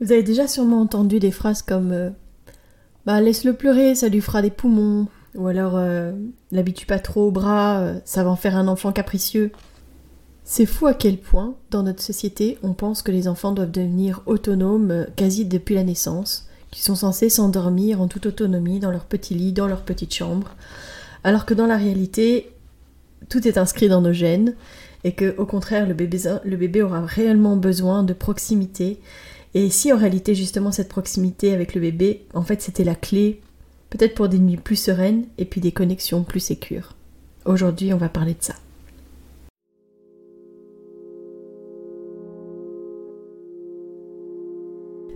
Vous avez déjà sûrement entendu des phrases comme euh, Bah laisse-le pleurer, ça lui fera des poumons. Ou alors euh, L'habitue pas trop au bras, euh, ça va en faire un enfant capricieux. C'est fou à quel point, dans notre société, on pense que les enfants doivent devenir autonomes euh, quasi depuis la naissance, qu'ils sont censés s'endormir en toute autonomie dans leur petit lit, dans leur petite chambre, alors que dans la réalité, tout est inscrit dans nos gènes, et que au contraire, le bébé, le bébé aura réellement besoin de proximité. Et si en réalité, justement, cette proximité avec le bébé, en fait, c'était la clé, peut-être pour des nuits plus sereines et puis des connexions plus sécures. Aujourd'hui, on va parler de ça.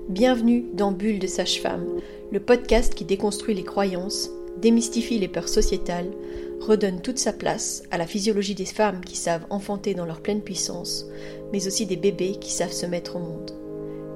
Bienvenue dans Bulle de Sage-Femme, le podcast qui déconstruit les croyances, démystifie les peurs sociétales, redonne toute sa place à la physiologie des femmes qui savent enfanter dans leur pleine puissance, mais aussi des bébés qui savent se mettre au monde.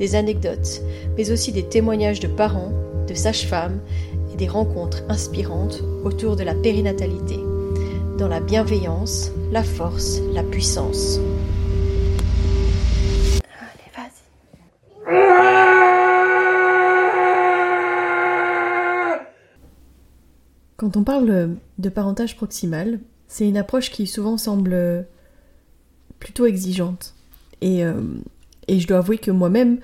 des anecdotes, mais aussi des témoignages de parents, de sages-femmes et des rencontres inspirantes autour de la périnatalité, dans la bienveillance, la force, la puissance. Quand on parle de parentage proximal, c'est une approche qui souvent semble plutôt exigeante. Et, euh, et je dois avouer que moi-même,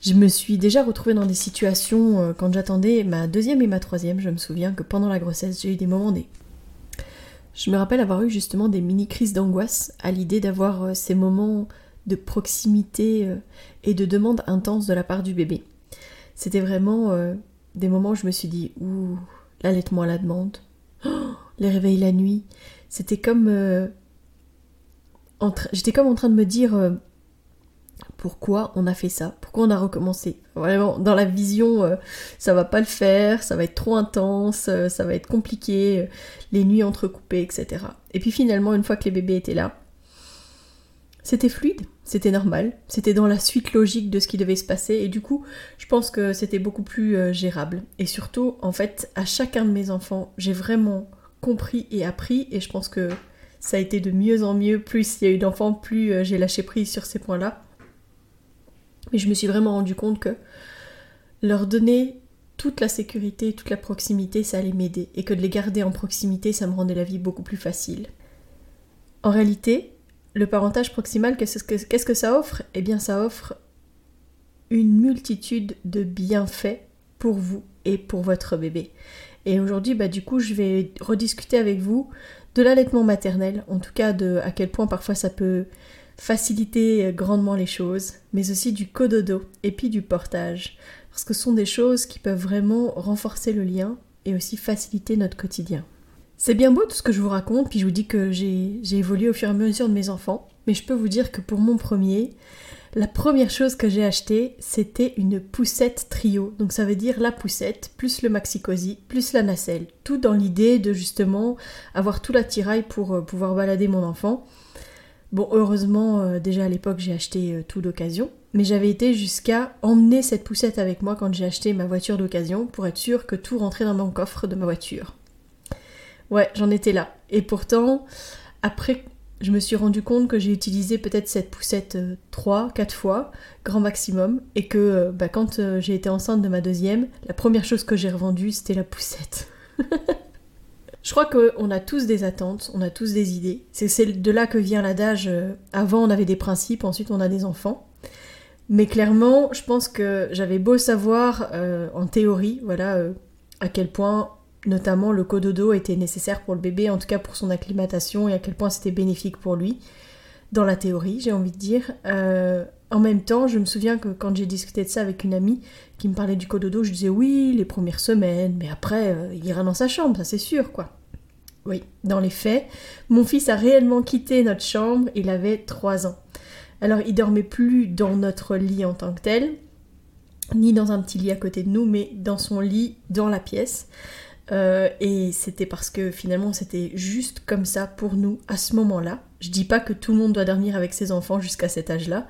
je me suis déjà retrouvée dans des situations euh, quand j'attendais ma deuxième et ma troisième. Je me souviens que pendant la grossesse, j'ai eu des moments des. Je me rappelle avoir eu justement des mini-crises d'angoisse à l'idée d'avoir euh, ces moments de proximité et de demande intense de la part du bébé. C'était vraiment des moments où je me suis dit, ouh, l'allaitement à la demande, les réveils la nuit. C'était comme. Euh, J'étais comme en train de me dire euh, pourquoi on a fait ça, pourquoi on a recommencé. Vraiment, dans la vision, euh, ça va pas le faire, ça va être trop intense, euh, ça va être compliqué, les nuits entrecoupées, etc. Et puis finalement, une fois que les bébés étaient là, c'était fluide, c'était normal, c'était dans la suite logique de ce qui devait se passer, et du coup, je pense que c'était beaucoup plus gérable. Et surtout, en fait, à chacun de mes enfants, j'ai vraiment compris et appris, et je pense que ça a été de mieux en mieux. Plus il y a eu d'enfants, plus euh, j'ai lâché prise sur ces points-là. Mais je me suis vraiment rendu compte que leur donner toute la sécurité, toute la proximité, ça allait m'aider. Et que de les garder en proximité, ça me rendait la vie beaucoup plus facile. En réalité, le parentage proximal, qu'est-ce que, ça offre? Eh bien, ça offre une multitude de bienfaits pour vous et pour votre bébé. Et aujourd'hui, bah, du coup, je vais rediscuter avec vous de l'allaitement maternel, en tout cas de à quel point parfois ça peut faciliter grandement les choses, mais aussi du cododo et puis du portage, parce que ce sont des choses qui peuvent vraiment renforcer le lien et aussi faciliter notre quotidien. C'est bien beau tout ce que je vous raconte, puis je vous dis que j'ai évolué au fur et à mesure de mes enfants, mais je peux vous dire que pour mon premier, la première chose que j'ai acheté, c'était une poussette trio. Donc ça veut dire la poussette, plus le maxi-cosy, plus la nacelle. Tout dans l'idée de justement avoir tout l'attirail pour euh, pouvoir balader mon enfant. Bon, heureusement, euh, déjà à l'époque, j'ai acheté euh, tout d'occasion. Mais j'avais été jusqu'à emmener cette poussette avec moi quand j'ai acheté ma voiture d'occasion pour être sûr que tout rentrait dans mon coffre de ma voiture. Ouais, j'en étais là. Et pourtant, après je me suis rendu compte que j'ai utilisé peut-être cette poussette 3, euh, 4 fois, grand maximum, et que bah, quand j'ai été enceinte de ma deuxième, la première chose que j'ai revendue, c'était la poussette. je crois qu'on a tous des attentes, on a tous des idées. C'est de là que vient l'adage avant on avait des principes, ensuite on a des enfants. Mais clairement, je pense que j'avais beau savoir en théorie, voilà, à quel point notamment le cododo était nécessaire pour le bébé, en tout cas pour son acclimatation et à quel point c'était bénéfique pour lui, dans la théorie, j'ai envie de dire. Euh, en même temps, je me souviens que quand j'ai discuté de ça avec une amie qui me parlait du cododo, je disais oui, les premières semaines, mais après, euh, il ira dans sa chambre, ça c'est sûr, quoi. Oui, dans les faits, mon fils a réellement quitté notre chambre, il avait 3 ans. Alors, il dormait plus dans notre lit en tant que tel, ni dans un petit lit à côté de nous, mais dans son lit, dans la pièce. Euh, et c'était parce que finalement c'était juste comme ça pour nous à ce moment-là. Je dis pas que tout le monde doit dormir avec ses enfants jusqu'à cet âge-là.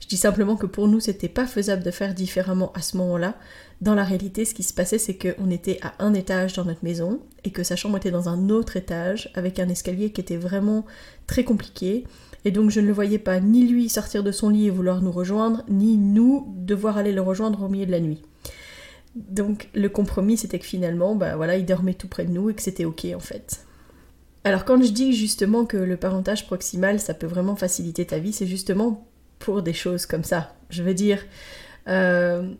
Je dis simplement que pour nous c'était pas faisable de faire différemment à ce moment-là. Dans la réalité, ce qui se passait, c'est qu'on était à un étage dans notre maison et que sa chambre était dans un autre étage avec un escalier qui était vraiment très compliqué. Et donc je ne le voyais pas ni lui sortir de son lit et vouloir nous rejoindre, ni nous devoir aller le rejoindre au milieu de la nuit. Donc le compromis c'était que finalement, bah voilà, il dormait tout près de nous et que c'était ok en fait. Alors quand je dis justement que le parentage proximal ça peut vraiment faciliter ta vie, c'est justement pour des choses comme ça. Je veux dire, euh,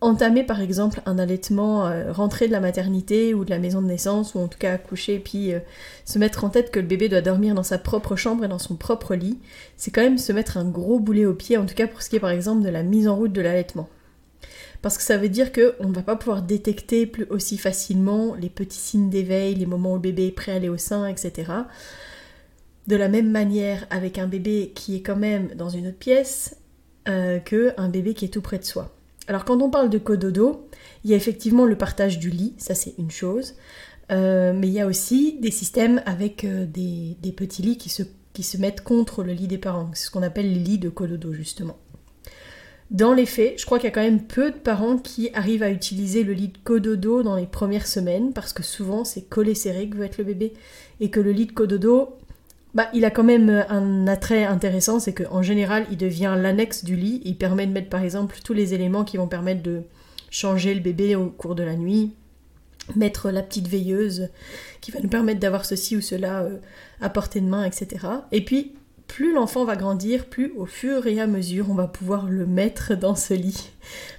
entamer par exemple un allaitement, euh, rentrer de la maternité ou de la maison de naissance, ou en tout cas accoucher, puis euh, se mettre en tête que le bébé doit dormir dans sa propre chambre et dans son propre lit, c'est quand même se mettre un gros boulet au pied, en tout cas pour ce qui est par exemple de la mise en route de l'allaitement. Parce que ça veut dire qu'on ne va pas pouvoir détecter plus aussi facilement les petits signes d'éveil, les moments où le bébé est prêt à aller au sein, etc. De la même manière avec un bébé qui est quand même dans une autre pièce euh, que un bébé qui est tout près de soi. Alors quand on parle de cododo, il y a effectivement le partage du lit, ça c'est une chose, euh, mais il y a aussi des systèmes avec euh, des, petits lits qui se, qui se mettent contre le lit des parents. C'est ce qu'on appelle les lits de cododo justement. Dans les faits, je crois qu'il y a quand même peu de parents qui arrivent à utiliser le lit de cododo dans les premières semaines, parce que souvent c'est collé serré que veut être le bébé, et que le lit de cododo, bah, il a quand même un attrait intéressant, c'est qu'en général, il devient l'annexe du lit. Il permet de mettre par exemple tous les éléments qui vont permettre de changer le bébé au cours de la nuit, mettre la petite veilleuse qui va nous permettre d'avoir ceci ou cela euh, à portée de main, etc. Et puis, plus l'enfant va grandir, plus au fur et à mesure on va pouvoir le mettre dans ce lit.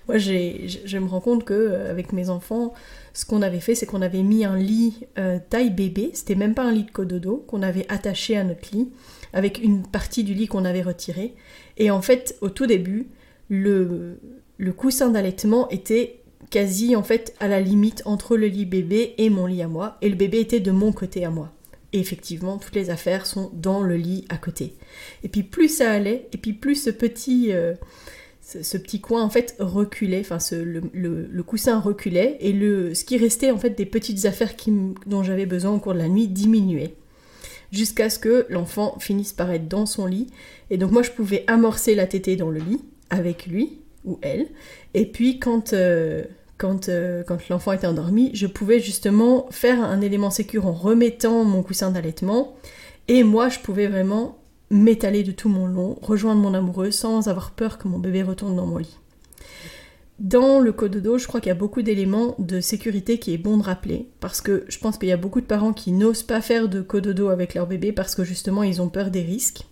Moi, je me rends compte que euh, avec mes enfants, ce qu'on avait fait, c'est qu'on avait mis un lit euh, taille bébé, c'était même pas un lit de cododo, qu'on avait attaché à notre lit, avec une partie du lit qu'on avait retiré. Et en fait, au tout début, le, le coussin d'allaitement était quasi en fait à la limite entre le lit bébé et mon lit à moi, et le bébé était de mon côté à moi. Et effectivement, toutes les affaires sont dans le lit à côté. Et puis plus ça allait, et puis plus ce petit, euh, ce, petit coin en fait reculait, enfin le, coussin reculait et le, ce qui restait en fait des petites affaires dont j'avais besoin au cours de la nuit diminuait. Jusqu'à ce que l'enfant finisse par être dans son lit. Et donc moi je pouvais amorcer la tétée dans le lit avec lui ou elle. Et puis quand, euh, quand, euh, quand l'enfant était endormi, je pouvais justement faire un élément sécure en remettant mon coussin d'allaitement. Et moi je pouvais vraiment m'étaler de tout mon long, rejoindre mon amoureux sans avoir peur que mon bébé retourne dans mon lit. Dans le cododo, je crois qu'il y a beaucoup d'éléments de sécurité qui est bon de rappeler, parce que je pense qu'il y a beaucoup de parents qui n'osent pas faire de cododo avec leur bébé parce que justement ils ont peur des risques.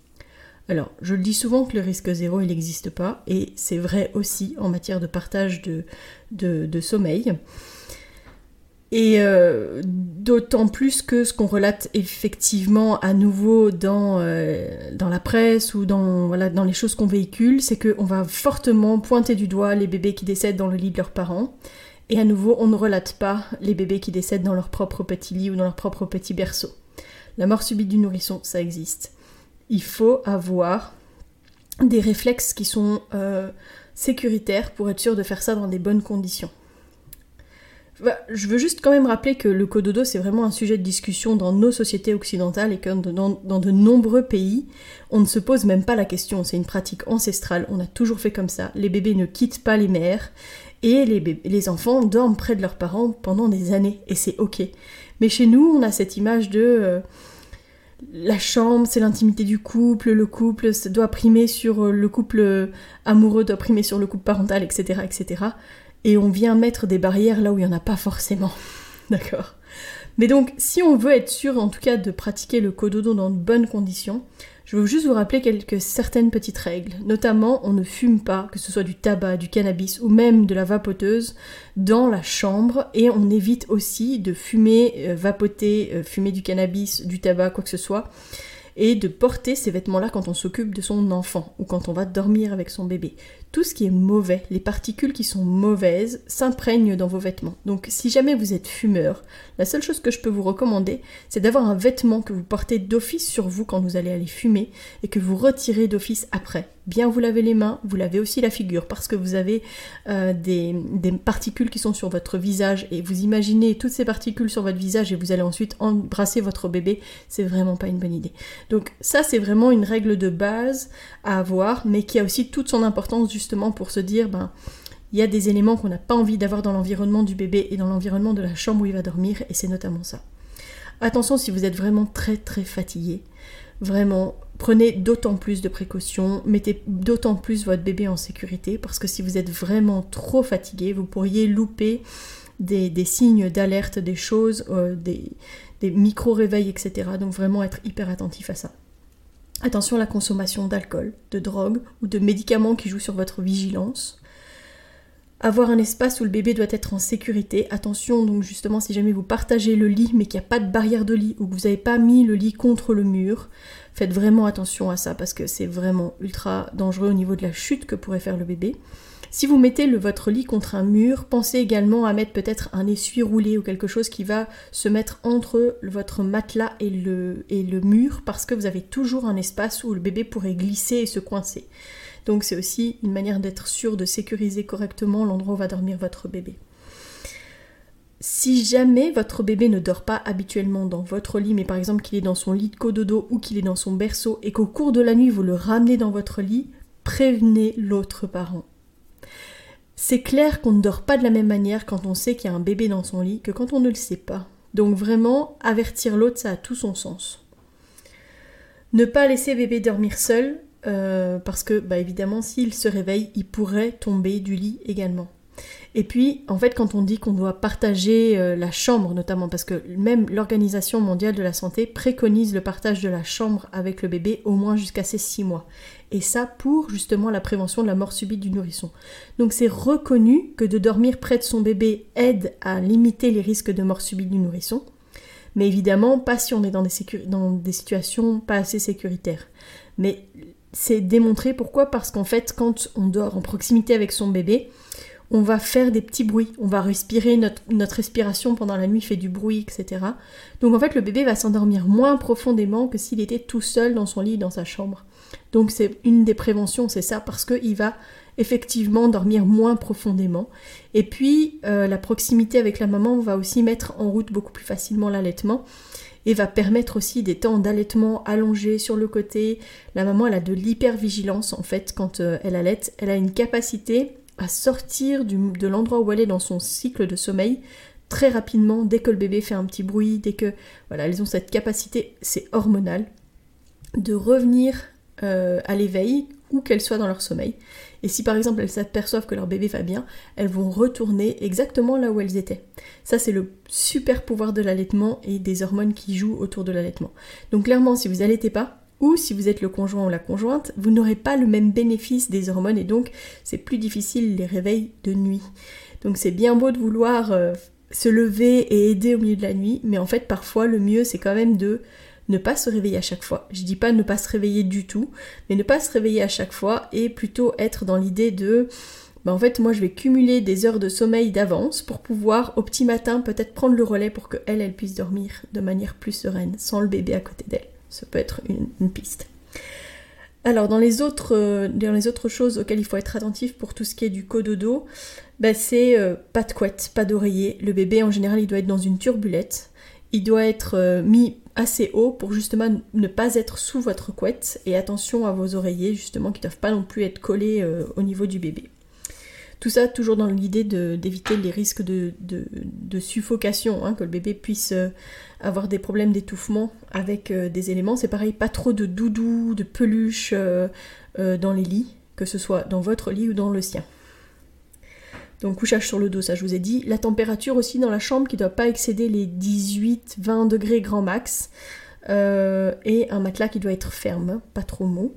Alors, je le dis souvent que le risque zéro, il n'existe pas, et c'est vrai aussi en matière de partage de, de sommeil. Et euh, d'autant plus que ce qu'on relate effectivement à nouveau dans, euh, dans la presse ou dans, voilà, dans les choses qu'on véhicule, c'est qu'on va fortement pointer du doigt les bébés qui décèdent dans le lit de leurs parents. Et à nouveau, on ne relate pas les bébés qui décèdent dans leur propre petit lit ou dans leur propre petit berceau. La mort subite du nourrisson, ça existe. Il faut avoir des réflexes qui sont euh, sécuritaires pour être sûr de faire ça dans des bonnes conditions. Je veux juste quand même rappeler que le cododo, c'est vraiment un sujet de discussion dans nos sociétés occidentales et que dans, de nombreux pays, on ne se pose même pas la question. C'est une pratique ancestrale, on a toujours fait comme ça. Les bébés ne quittent pas les mères et les, les enfants dorment près de leurs parents pendant des années et c'est ok. Mais chez nous, on a cette image de... Euh, la chambre, c'est l'intimité du couple, le couple doit primer sur le couple amoureux, doit primer sur le couple parental, etc., etc et on vient mettre des barrières là où il n'y en a pas forcément. D'accord Mais donc, si on veut être sûr en tout cas de pratiquer le cododo dans de bonnes conditions, je veux juste vous rappeler quelques certaines petites règles. Notamment, on ne fume pas, que ce soit du tabac, du cannabis ou même de la vapoteuse, dans la chambre et on évite aussi de fumer, euh, vapoter, euh, fumer du cannabis, du tabac, quoi que ce soit et de porter ces vêtements-là quand on s'occupe de son enfant ou quand on va dormir avec son bébé. Tout ce qui est mauvais, les particules qui sont mauvaises, s'imprègnent dans vos vêtements. Donc si jamais vous êtes fumeur, la seule chose que je peux vous recommander, c'est d'avoir un vêtement que vous portez d'office sur vous quand vous allez aller fumer et que vous retirez d'office après. Bien vous lavez les mains, vous lavez aussi la figure parce que vous avez euh, des, des particules qui sont sur votre visage et vous imaginez toutes ces particules sur votre visage et vous allez ensuite embrasser votre bébé, c'est vraiment pas une bonne idée. Donc ça c'est vraiment une règle de base à avoir mais qui a aussi toute son importance justement pour se dire, ben, il y a des éléments qu'on n'a pas envie d'avoir dans l'environnement du bébé et dans l'environnement de la chambre où il va dormir, et c'est notamment ça. Attention si vous êtes vraiment très très fatigué, vraiment prenez d'autant plus de précautions, mettez d'autant plus votre bébé en sécurité, parce que si vous êtes vraiment trop fatigué, vous pourriez louper des, signes d'alerte, des choses, euh, des, des micro-réveils, etc. Donc vraiment être hyper attentif à ça. Attention à la consommation d'alcool, de drogue ou de médicaments qui jouent sur votre vigilance. Avoir un espace où le bébé doit être en sécurité. Attention donc justement si jamais vous partagez le lit mais qu'il n'y a pas de barrière de lit ou que vous n'avez pas mis le lit contre le mur, faites vraiment attention à ça parce que c'est vraiment ultra dangereux au niveau de la chute que pourrait faire le bébé. Si vous mettez votre lit contre un mur, pensez également à mettre peut-être un essuie roulé ou quelque chose qui va se mettre entre votre matelas et le, et le mur parce que vous avez toujours un espace où le bébé pourrait glisser et se coincer. Donc c'est aussi une manière d'être sûr de sécuriser correctement l'endroit où va dormir votre bébé. Si jamais votre bébé ne dort pas habituellement dans votre lit, mais par exemple qu'il est dans son lit de cododo ou qu'il est dans son berceau et qu'au cours de la nuit vous le ramenez dans votre lit, prévenez l'autre parent. C'est clair qu'on ne dort pas de la même manière quand on sait qu'il y a un bébé dans son lit que quand on ne le sait pas. Donc vraiment, avertir l'autre, ça a tout son sens. Ne pas laisser bébé dormir seul, euh, parce que, bah évidemment, s'il se réveille, il pourrait tomber du lit également. Et puis, en fait, quand on dit qu'on doit partager euh, la chambre, notamment, parce que même l'Organisation mondiale de la santé préconise le partage de la chambre avec le bébé au moins jusqu'à ses 6 mois. Et ça pour justement la prévention de la mort subite du nourrisson. Donc c'est reconnu que de dormir près de son bébé aide à limiter les risques de mort subite du nourrisson. Mais évidemment, pas si on est dans des, dans des situations pas assez sécuritaires. Mais c'est démontré pourquoi? Parce qu'en fait, quand on dort en proximité avec son bébé, on va faire des petits bruits, on va respirer, notre, respiration pendant la nuit fait du bruit, etc. Donc en fait le bébé va s'endormir moins profondément que s'il était tout seul dans son lit, dans sa chambre. Donc c'est une des préventions, c'est ça, parce qu'il va effectivement dormir moins profondément. Et puis euh, la proximité avec la maman va aussi mettre en route beaucoup plus facilement l'allaitement et va permettre aussi des temps d'allaitement allongés sur le côté. La maman elle a de l'hypervigilance en fait quand euh, elle allaite, elle a une capacité à sortir de l'endroit où elle est dans son cycle de sommeil très rapidement dès que le bébé fait un petit bruit, dès que voilà, elles ont cette capacité, c'est hormonal, de revenir euh, à l'éveil où qu'elles soient dans leur sommeil. Et si par exemple elles s'aperçoivent que leur bébé va bien, elles vont retourner exactement là où elles étaient. Ça c'est le super pouvoir de l'allaitement et des hormones qui jouent autour de l'allaitement. Donc clairement si vous allaitez pas, ou si vous êtes le conjoint ou la conjointe, vous n'aurez pas le même bénéfice des hormones et donc c'est plus difficile les réveils de nuit. Donc c'est bien beau de vouloir euh, se lever et aider au milieu de la nuit, mais en fait parfois le mieux c'est quand même de ne pas se réveiller à chaque fois. Je dis pas ne pas se réveiller du tout, mais ne pas se réveiller à chaque fois et plutôt être dans l'idée de bah en fait moi je vais cumuler des heures de sommeil d'avance pour pouvoir au petit matin peut-être prendre le relais pour que elle elle puisse dormir de manière plus sereine sans le bébé à côté d'elle. Ça peut être une, piste. Alors dans les, autres, euh, dans les autres choses auxquelles il faut être attentif pour tout ce qui est du cododo, bah, c'est euh, pas de couette, pas d'oreiller. Le bébé en général il doit être dans une turbulette. Il doit être euh, mis assez haut pour justement ne pas être sous votre couette et attention à vos oreillers justement qui ne doivent pas non plus être collés au niveau du bébé. Tout ça toujours dans l'idée d'éviter les risques de, suffocation, hein, que le bébé puisse euh, avoir des problèmes d'étouffement avec euh, des éléments. C'est pareil, pas trop de doudou, de peluche dans les lits, que ce soit dans votre lit ou dans le sien. Donc couchage sur le dos, ça je vous ai dit. La température aussi dans la chambre qui ne doit pas excéder les 18-20 degrés grand max. Euh, et un matelas qui doit être ferme, pas trop mou.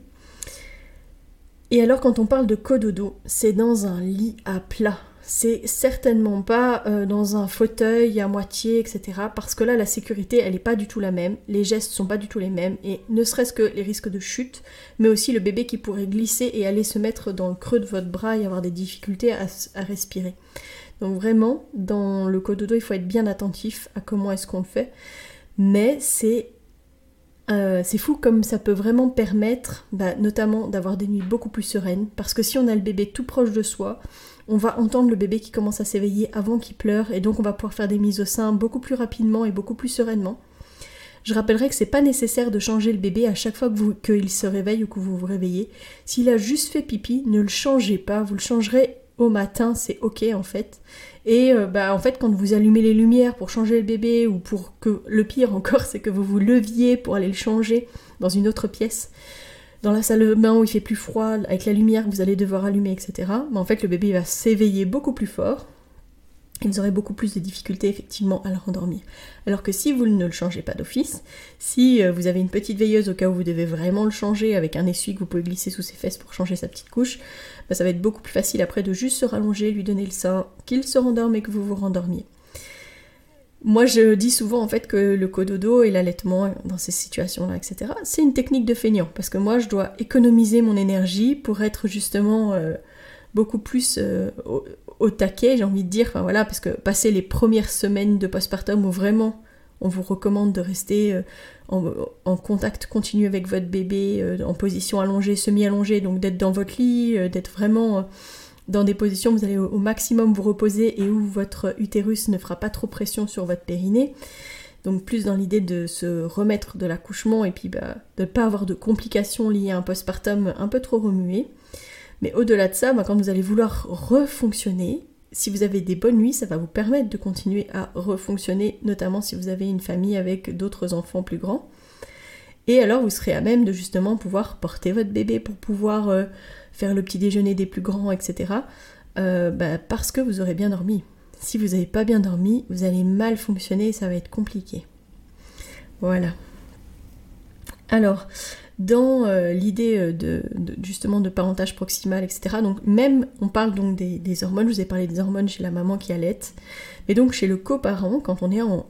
Et alors quand on parle de cododo, c'est dans un lit à plat. c'est certainement pas euh, dans un fauteuil à moitié, etc. Parce que là, la sécurité, elle n'est pas du tout la même, les gestes sont pas du tout les mêmes, et ne serait-ce que les risques de chute, mais aussi le bébé qui pourrait glisser et aller se mettre dans le creux de votre bras et avoir des difficultés à, respirer. Donc vraiment, dans le cododo, il faut être bien attentif à comment est-ce qu'on le fait, mais c'est euh, c'est fou comme ça peut vraiment permettre, bah, notamment d'avoir des nuits beaucoup plus sereines, parce que si on a le bébé tout proche de soi, on va entendre le bébé qui commence à s'éveiller avant qu'il pleure et donc on va pouvoir faire des mises au sein beaucoup plus rapidement et beaucoup plus sereinement. Je rappellerai que c'est pas nécessaire de changer le bébé à chaque fois qu'il se réveille ou que vous vous réveillez. S'il a juste fait pipi, ne le changez pas, vous le changerez au matin, c'est ok en fait. Et euh, bah en fait quand vous allumez les lumières pour changer le bébé ou pour que le pire encore c'est que vous vous leviez pour aller le changer dans une autre pièce, dans la salle de bain où il fait plus froid, avec la lumière que vous allez devoir allumer, etc., mais en fait le bébé va s'éveiller beaucoup plus fort vous aurez beaucoup plus de difficultés effectivement à le rendormir. Alors que si vous ne le changez pas d'office, si euh, vous avez une petite veilleuse au cas où vous devez vraiment le changer avec un essuie que vous pouvez glisser sous ses fesses pour changer sa petite couche, bah, ça va être beaucoup plus facile après de juste se rallonger, lui donner le sein, qu'il se rendorme et que vous vous rendormiez. Moi, je dis souvent en fait que le cododo et l'allaitement dans ces situations-là, etc., c'est une technique de feignant parce que moi, je dois économiser mon énergie pour être justement euh, beaucoup plus euh, au, taquet, j'ai envie de dire. Enfin voilà, parce que passer les premières semaines de postpartum où vraiment on vous recommande de rester euh, en, contact continu avec votre bébé, en position allongée, semi-allongée, donc d'être dans votre lit, d'être vraiment dans des positions où vous allez au, maximum vous reposer et où votre utérus ne fera pas trop pression sur votre périnée. Donc plus dans l'idée de se remettre de l'accouchement et puis bah, de ne pas avoir de complications liées à un postpartum un peu trop remué. Mais au-delà de ça, quand vous allez vouloir refonctionner, si vous avez des bonnes nuits, ça va vous permettre de continuer à refonctionner, notamment si vous avez une famille avec d'autres enfants plus grands. Et alors vous serez à même de justement pouvoir porter votre bébé pour pouvoir euh, faire le petit déjeuner des plus grands, etc. Euh, bah, parce que vous aurez bien dormi. Si vous n'avez pas bien dormi, vous allez mal fonctionner et ça va être compliqué. Voilà. Alors, dans euh, l'idée euh, de, justement de parentage proximal, etc. Donc même, on parle donc des, hormones, je vous ai parlé des hormones chez la maman qui allait, mais donc chez le coparent, quand on est en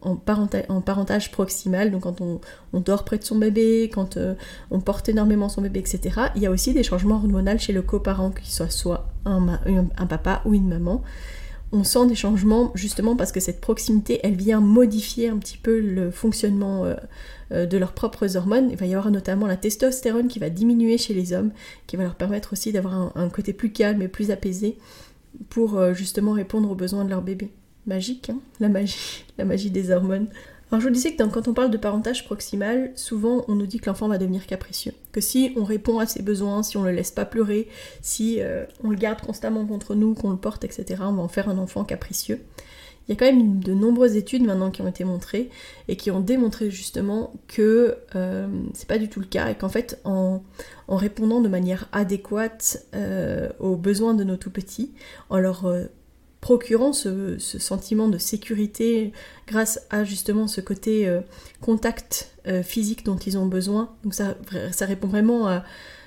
en, parentage proximal, donc quand on, dort près de son bébé, quand euh, on porte énormément son bébé, etc., il y a aussi des changements hormonaux chez le coparent, qu'il soit soit un, papa ou une maman. On sent des changements justement parce que cette proximité, elle vient modifier un petit peu le fonctionnement euh, euh, de leurs propres hormones. Il va y avoir notamment la testostérone qui va diminuer chez les hommes, qui va leur permettre aussi d'avoir un, un côté plus calme et plus apaisé pour justement répondre aux besoins de leur bébé magique, hein, la magie, la magie des hormones. Alors je vous disais que quand on parle de parentage proximal, souvent on nous dit que l'enfant va devenir capricieux. Que si on répond à ses besoins, si on le laisse pas pleurer, si euh, on le garde constamment contre nous, qu'on le porte, etc., on va en faire un enfant capricieux. Il y a quand même de nombreuses études maintenant qui ont été montrées et qui ont démontré justement que euh, c'est pas du tout le cas et qu'en fait en, répondant de manière adéquate euh, aux besoins de nos tout petits, en leur procurant ce, sentiment de sécurité grâce à justement ce côté euh, contact euh, physique dont ils ont besoin. Donc ça, répond vraiment à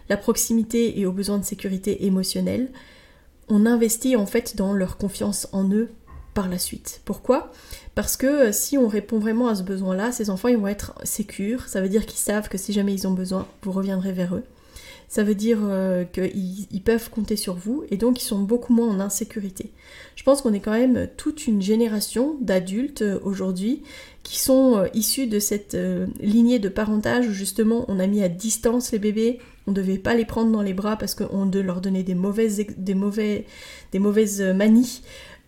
la proximité et aux besoins de sécurité émotionnelle. On investit en fait dans leur confiance en eux par la suite. Pourquoi? Parce que euh, si on répond vraiment à ce besoin-là, ces enfants ils vont être sécures, ça veut dire qu'ils savent que si jamais ils ont besoin, vous reviendrez vers eux ça veut dire euh, qu'ils peuvent compter sur vous et donc ils sont beaucoup moins en insécurité. Je pense qu'on est quand même toute une génération d'adultes euh, aujourd'hui qui sont euh, issus de cette lignée de parentage où justement on a mis à distance les bébés, on ne devait pas les prendre dans les bras parce qu'on leur donnait des mauvaises, des des mauvaises manies.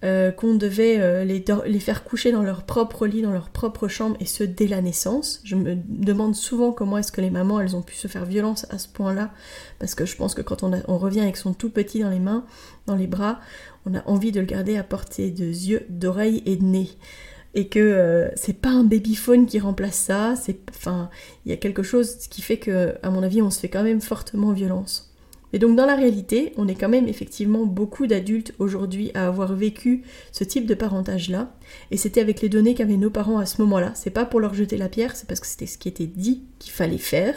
Euh, qu'on devait euh, les, faire coucher dans leur propre lit, dans leur propre chambre, et ce dès la naissance. Je me demande souvent comment est-ce que les mamans, elles ont pu se faire violence à ce point-là, parce que je pense que quand on, revient avec son tout petit dans les mains, dans les bras, on a envie de le garder à portée de yeux, d'oreilles et de nez. Et que euh, c'est pas un babyphone qui remplace ça, il y a quelque chose qui fait que, mon avis, on se fait quand même fortement violence. Et donc dans la réalité, on est quand même effectivement beaucoup d'adultes aujourd'hui à avoir vécu ce type de parentage-là. Et c'était avec les données qu'avaient nos parents à ce moment-là. C'est pas pour leur jeter la pierre, c'est parce que c'était ce qui était dit qu'il fallait faire.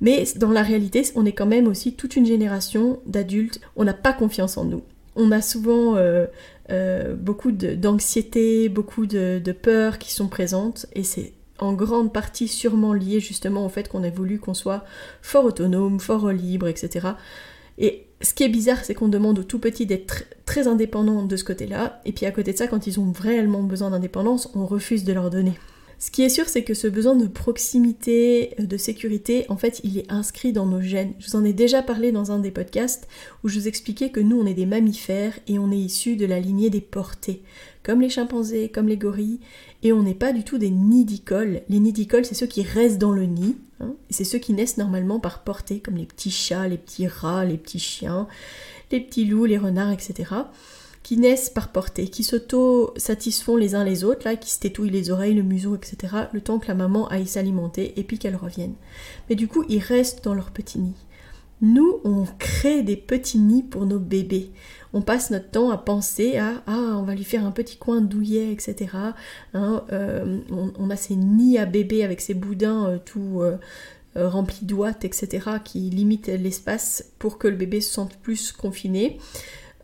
Mais dans la réalité, on est quand même aussi toute une génération d'adultes. On n'a pas confiance en nous. on a souvent euh, euh, beaucoup d'anxiété, beaucoup de, de peur qui sont présentes et c'est en grande partie sûrement lié justement au fait qu'on a voulu qu'on soit fort autonome, fort libre, etc. Et ce qui est bizarre, c'est qu'on demande aux tout petits d'être très indépendants de ce côté-là, et puis à côté de ça, quand ils ont réellement besoin d'indépendance, on refuse de leur donner. Ce qui est sûr, c'est que ce besoin de proximité, de sécurité, en fait, il est inscrit dans nos gènes. Je vous en ai déjà parlé dans un des podcasts où je vous expliquais que nous, on est des mammifères et on est issus de la lignée des portées, comme les chimpanzés, comme les gorilles, et on n'est pas du tout des nidicoles. Les nidicoles, c'est ceux qui restent dans le nid, hein, et c'est ceux qui naissent normalement par portée, comme les petits chats, les petits rats, les petits chiens, les petits loups, les renards, etc qui naissent par portée, qui s'auto-satisfont les uns les autres, là, qui se tétouillent les oreilles, le museau, etc., le temps que la maman aille s'alimenter et puis qu'elle revienne. Mais du coup, ils restent dans leur petit nid. Nous, on crée des petits nids pour nos bébés. On passe notre temps à penser à ah on va lui faire un petit coin douillet etc. Hein, euh, on, a ces nids à bébés avec ces boudins euh, tout euh, remplis d'ouates etc. qui limitent l'espace pour que le bébé se sente plus confiné.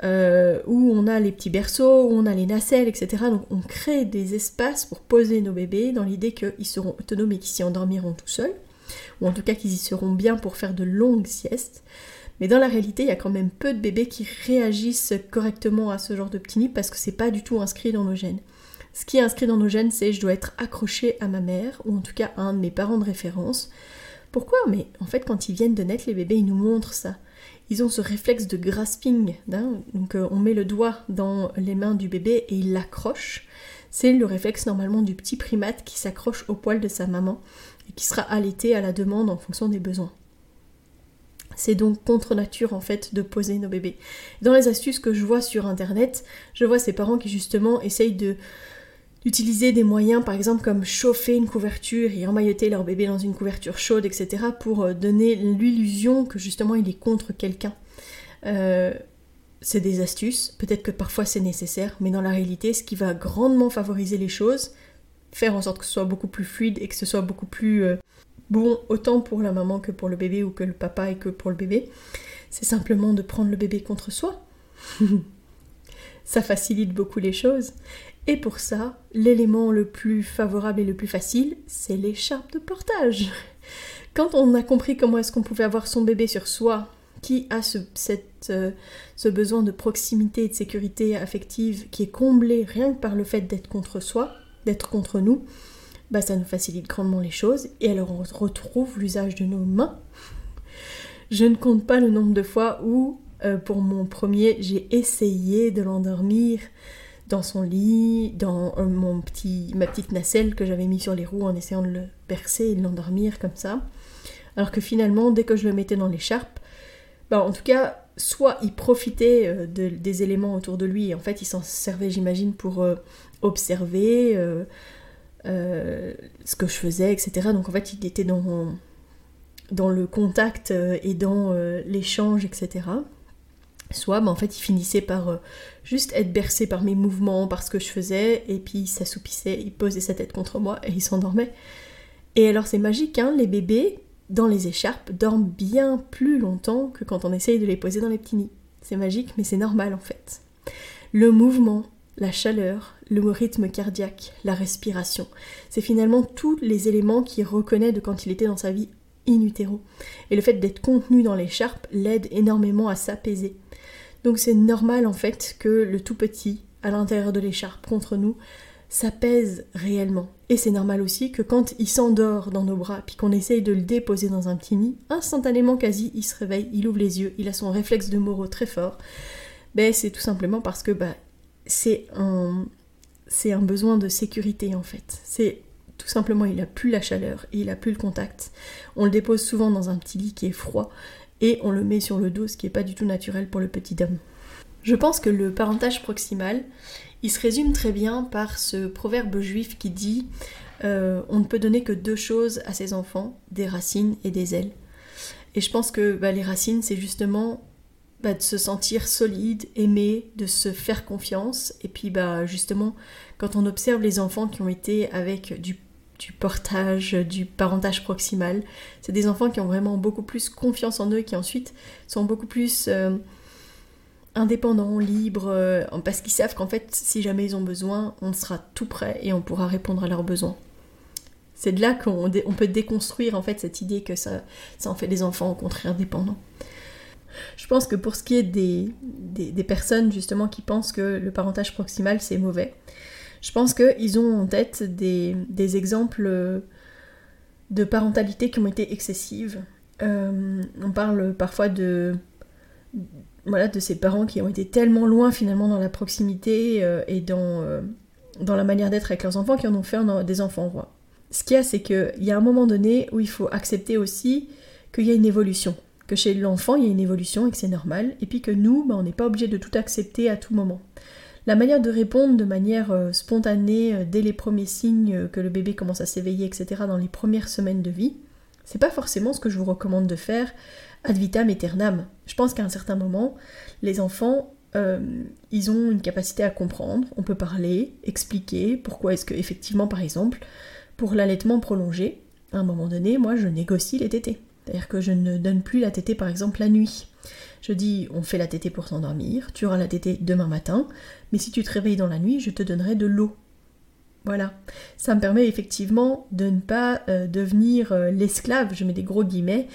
Euh, où on a les petits berceaux, où on a les nacelles, etc. Donc on crée des espaces pour poser nos bébés dans l'idée qu'ils seront autonomes et qu'ils s'y endormiront tout seuls, ou en tout cas qu'ils y seront bien pour faire de longues siestes. Mais dans la réalité, il y a quand même peu de bébés qui réagissent correctement à ce genre de petit nid parce que c'est pas du tout inscrit dans nos gènes. Ce qui est inscrit dans nos gènes, c'est je dois être accroché à ma mère, ou en tout cas à un de mes parents de référence. Pourquoi? Mais en fait, quand ils viennent de naître, les bébés, ils nous montrent ça ils ont ce réflexe de grasping. Hein. donc euh, on met le doigt dans les mains du bébé et il l'accroche. C'est le réflexe normalement du petit primate qui s'accroche au poil de sa maman et qui sera allaité à la demande en fonction des besoins. C'est donc contre nature en fait de poser nos bébés. Dans les astuces que je vois sur internet, je vois ces parents qui justement essayent de d'utiliser des moyens par exemple comme chauffer une couverture et emmailloter leur bébé dans une couverture chaude, etc. pour euh, donner l'illusion que justement il est contre quelqu'un. Euh, c'est des astuces, peut-être que parfois c'est nécessaire, mais dans la réalité, ce qui va grandement favoriser les choses, faire en sorte que ce soit beaucoup plus fluide et que ce soit beaucoup plus euh, bon autant pour la maman que pour le bébé ou que le papa et que pour le bébé, c'est simplement de prendre le bébé contre soi. ça facilite beaucoup les choses. Et pour ça, l'élément le plus favorable et le plus facile, c'est l'écharpe de portage. Quand on a compris comment est-ce qu'on pouvait avoir son bébé sur soi, qui a ce, euh, ce besoin de proximité et de sécurité affective qui est comblé rien que par le fait d'être contre soi, d'être contre nous, bah ça nous facilite grandement les choses. Et alors on retrouve l'usage de nos mains. Je ne compte pas le nombre de fois où, euh, pour mon premier, j'ai essayé de l'endormir dans son lit, dans euh, mon petit, ma petite nacelle que j'avais mis sur les roues en essayant de le percer et de l'endormir comme ça. Alors que finalement, dès que je le mettais dans l'écharpe, bah en tout cas, soit il profitait euh, des éléments autour de lui, et en fait il s'en servait, j'imagine, pour euh, observer ce que je faisais, etc. Donc en fait il était dans, dans le contact et dans l'échange, etc soit bah, en fait il finissait par euh, juste être bercé par mes mouvements, par ce que je faisais, et puis il s'assoupissait, il posait sa tête contre moi et il s'endormait. Et alors c'est magique, hein, les bébés, dans les écharpes, dorment bien plus longtemps que quand on essaye de les poser dans les petits nids. C'est magique, mais c'est normal en fait. Le mouvement, la chaleur, le rythme cardiaque, la respiration, c'est finalement tous les éléments qu'il reconnaît de quand il était dans sa vie in utero. Et le fait d'être contenu dans l'écharpe l'aide énormément à s'apaiser. Donc c'est normal en fait que le tout petit à l'intérieur de l'écharpe contre nous s'apaise réellement. Et c'est normal aussi que quand il s'endort dans nos bras, puis qu'on essaye de le déposer dans un petit nid, instantanément quasi, il se réveille, il ouvre les yeux, il a son réflexe de Moreau très fort. Ben c'est tout simplement parce que bah, c'est un, c'est un besoin de sécurité en fait. C'est tout simplement, il a plus la chaleur il a plus le contact. On le dépose souvent dans un petit lit qui est froid et on le met sur le dos, ce qui n'est pas du tout naturel pour le petit homme. Je pense que le parentage proximal, il se résume très bien par ce proverbe juif qui dit euh, on ne peut donner que deux choses à ses enfants, des racines et des ailes. Et je pense que bah, les racines, c'est justement bah, de se sentir solide, aimé, de se faire confiance. Et puis bah, justement, quand on observe les enfants qui ont été avec du du portage, du parentage proximal. C'est des enfants qui ont vraiment beaucoup plus confiance en eux, qui ensuite sont beaucoup plus euh, indépendants, libres, euh, parce qu'ils savent qu'en fait, si jamais ils ont besoin, on sera tout prêt et on pourra répondre à leurs besoins. C'est de là qu'on peut déconstruire en fait cette idée que ça, en fait des enfants au contraire dépendants. Je pense que pour ce qui est des, personnes justement qui pensent que le parentage proximal c'est mauvais, je pense qu'ils ont en tête des, des, exemples de parentalité qui ont été excessives. Euh, on parle parfois de, voilà, de ces parents qui ont été tellement loin finalement dans la proximité euh, et dans, euh, dans la manière d'être avec leurs enfants qui en ont fait des enfants rois. Ce qu'il y a, c'est qu'il y a un moment donné où il faut accepter aussi qu'il y a une évolution que chez l'enfant, il y a une évolution et que c'est normal, et puis que nous, bah, on n'est pas obligé de tout accepter à tout moment. La manière de répondre de manière euh, spontanée euh, dès les premiers signes euh, que le bébé commence à s'éveiller, etc., dans les premières semaines de vie, c'est pas forcément ce que je vous recommande de faire ad vitam aeternam. Je pense qu'à un certain moment, les enfants, ils ont une capacité à comprendre, on peut parler, expliquer pourquoi est-ce que, effectivement, par exemple, pour l'allaitement prolongé, à un moment donné, moi, je négocie les tétés. C'est-à-dire que je ne donne plus la tétée par exemple la nuit. Je dis on fait la tétée pour s'endormir, tu auras la tétée demain matin, mais si tu te réveilles dans la nuit, je te donnerai de l'eau. Voilà. Ça me permet effectivement de ne pas euh, devenir euh, l'esclave, je mets des gros guillemets,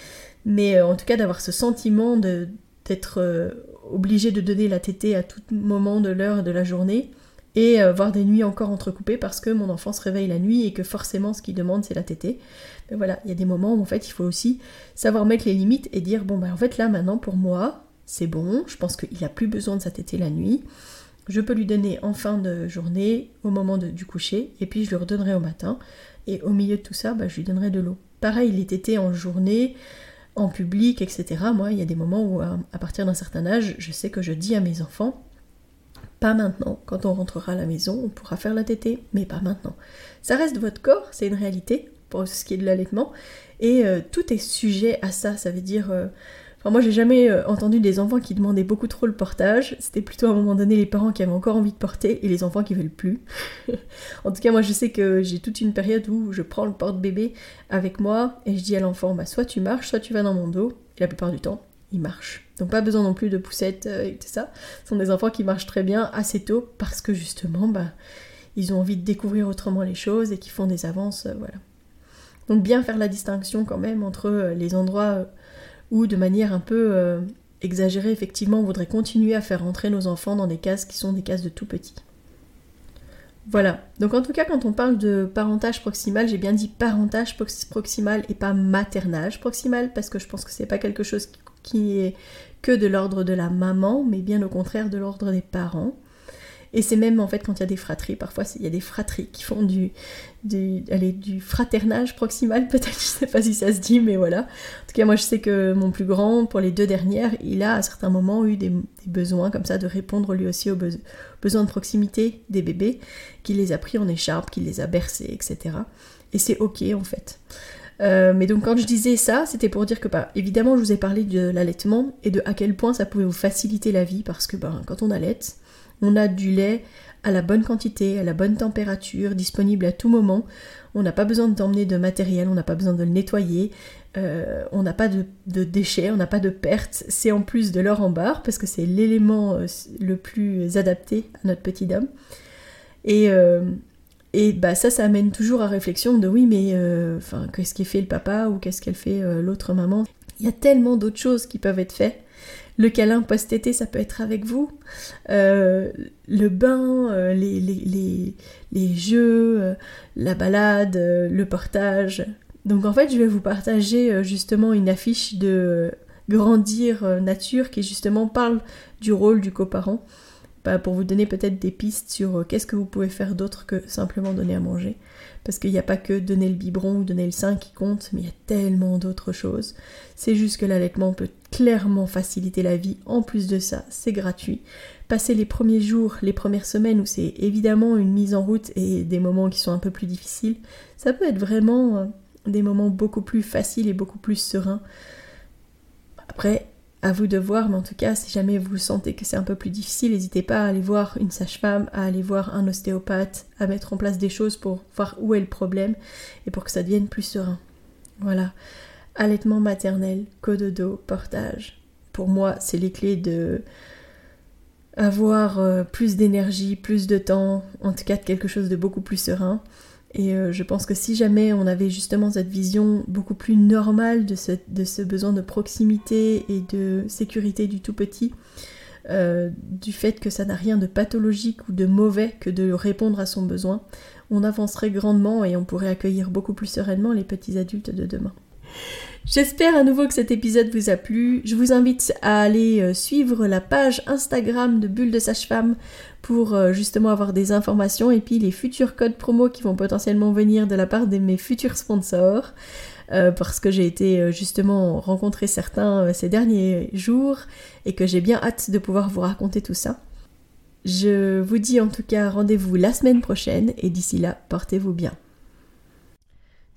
mais euh, en tout cas d'avoir ce sentiment d'être obligé de donner la tétée à tout moment de l'heure de la journée et voir des nuits encore entrecoupées parce que mon enfant se réveille la nuit et que forcément ce qu'il demande c'est la tétée voilà, il y a des moments où en fait il faut aussi savoir mettre les limites et dire bon bah en fait là maintenant pour moi c'est bon, je pense qu'il a plus besoin de sa tétée la nuit, je peux lui donner en fin de journée au moment du coucher et puis je lui redonnerai au matin et au milieu de tout ça bah, je lui donnerai de l'eau. Pareil les tétés en journée, en public, etc. Moi il y a des moments où à partir d'un certain âge je sais que je dis à mes enfants pas maintenant. Quand on rentrera à la maison, on pourra faire la tétée, mais pas maintenant. Ça reste votre corps, c'est une réalité pour ce qui est de l'allaitement. Et euh, tout est sujet à ça, ça veut dire... Euh, moi, j'ai jamais euh, entendu des enfants qui demandaient beaucoup trop le portage. C'était plutôt à un moment donné les parents qui avaient encore envie de porter et les enfants qui veulent plus. en tout cas, moi, je sais que j'ai toute une période où je prends le porte-bébé avec moi et je dis à l'enfant, bah, soit tu marches, soit tu vas dans mon dos. Et la plupart du temps, il marche. Donc pas besoin non plus de poussettes et tout ça. Ce sont des enfants qui marchent très bien assez tôt parce que justement, bah, ils ont envie de découvrir autrement les choses et qui font des avances, voilà. Donc bien faire la distinction quand même entre euh, les endroits euh, où de manière un peu euh, exagérée effectivement on voudrait continuer à faire entrer nos enfants dans des cases qui sont des cases de tout petits. Voilà, donc en tout cas quand on parle de parentage proximal, j'ai bien dit parentage proximal et pas maternage proximal parce que je pense que c'est pas quelque chose qui est que de l'ordre de la maman, mais bien au contraire de l'ordre des parents. Et c'est même en fait quand il y a des fratries, parfois il y a des fratries qui font du, du, allez, du fraternage proximal, peut-être, je sais pas si ça se dit, mais voilà. En tout cas, moi je sais que mon plus grand, pour les deux dernières, il a à certains moments eu des, besoins comme ça de répondre lui aussi aux besoins de proximité des bébés, qu'il les a pris en écharpe, qu'il les a bercés, etc. Et c'est ok en fait. Euh, mais donc quand je disais ça, c'était pour dire que bah, évidemment je vous ai parlé de l'allaitement et de à quel point ça pouvait vous faciliter la vie parce que bah, quand on allaite, on a du lait à la bonne quantité, à la bonne température, disponible à tout moment. On n'a pas besoin d'emmener de matériel, on n'a pas besoin de le nettoyer, euh, on n'a pas de, déchets, on n'a pas de pertes. C'est en plus de l'or en barre parce que c'est l'élément euh, le plus adapté à notre petit homme. Et, et bah ça, ça amène toujours à réflexion de oui, mais enfin, qu'est-ce qu'il fait le papa ou qu'est-ce qu'elle fait l'autre maman? Il y a tellement d'autres choses qui peuvent être faites le câlin post-été, ça peut être avec vous. Euh, le bain, euh, les, les, les, jeux, euh, la balade, le portage. Donc en fait, je vais vous partager justement une affiche de Grandir Nature qui justement parle du rôle du coparent. Pour vous donner peut-être des pistes sur qu'est-ce que vous pouvez faire d'autre que simplement donner à manger. Parce qu'il n'y a pas que donner le biberon ou donner le sein qui compte, mais il y a tellement d'autres choses. C'est juste que l'allaitement peut clairement faciliter la vie. En plus de ça, c'est gratuit. Passer les premiers jours, les premières semaines où c'est évidemment une mise en route et des moments qui sont un peu plus difficiles, ça peut être vraiment euh, des moments beaucoup plus faciles et beaucoup plus sereins. Après, à vous de voir, mais en tout cas, si jamais vous sentez que c'est un peu plus difficile, n'hésitez pas à aller voir une sage-femme, à aller voir un ostéopathe, à mettre en place des choses pour voir où est le problème et pour que ça devienne plus serein. Voilà. Allaitement maternel, cododo, portage. Pour moi, c'est les clés de avoir euh, plus d'énergie, plus de temps, en tout cas de quelque chose de beaucoup plus serein. Et euh, je pense que si jamais on avait justement cette vision beaucoup plus normale de ce, besoin de proximité et de sécurité du tout petit, euh, du fait que ça n'a rien de pathologique ou de mauvais que de répondre à son besoin, on avancerait grandement et on pourrait accueillir beaucoup plus sereinement les petits adultes de demain. J'espère à nouveau que cet épisode vous a plu. Je vous invite à aller euh, suivre la page Instagram de Bulle de Sage-Femme pour euh, justement avoir des informations et puis les futurs codes promo qui vont potentiellement venir de la part de mes futurs sponsors. Euh, parce que j'ai été justement rencontrer certains ces derniers jours et que j'ai bien hâte de pouvoir vous raconter tout ça. Je vous dis en tout cas rendez-vous la semaine prochaine et d'ici là, portez-vous bien.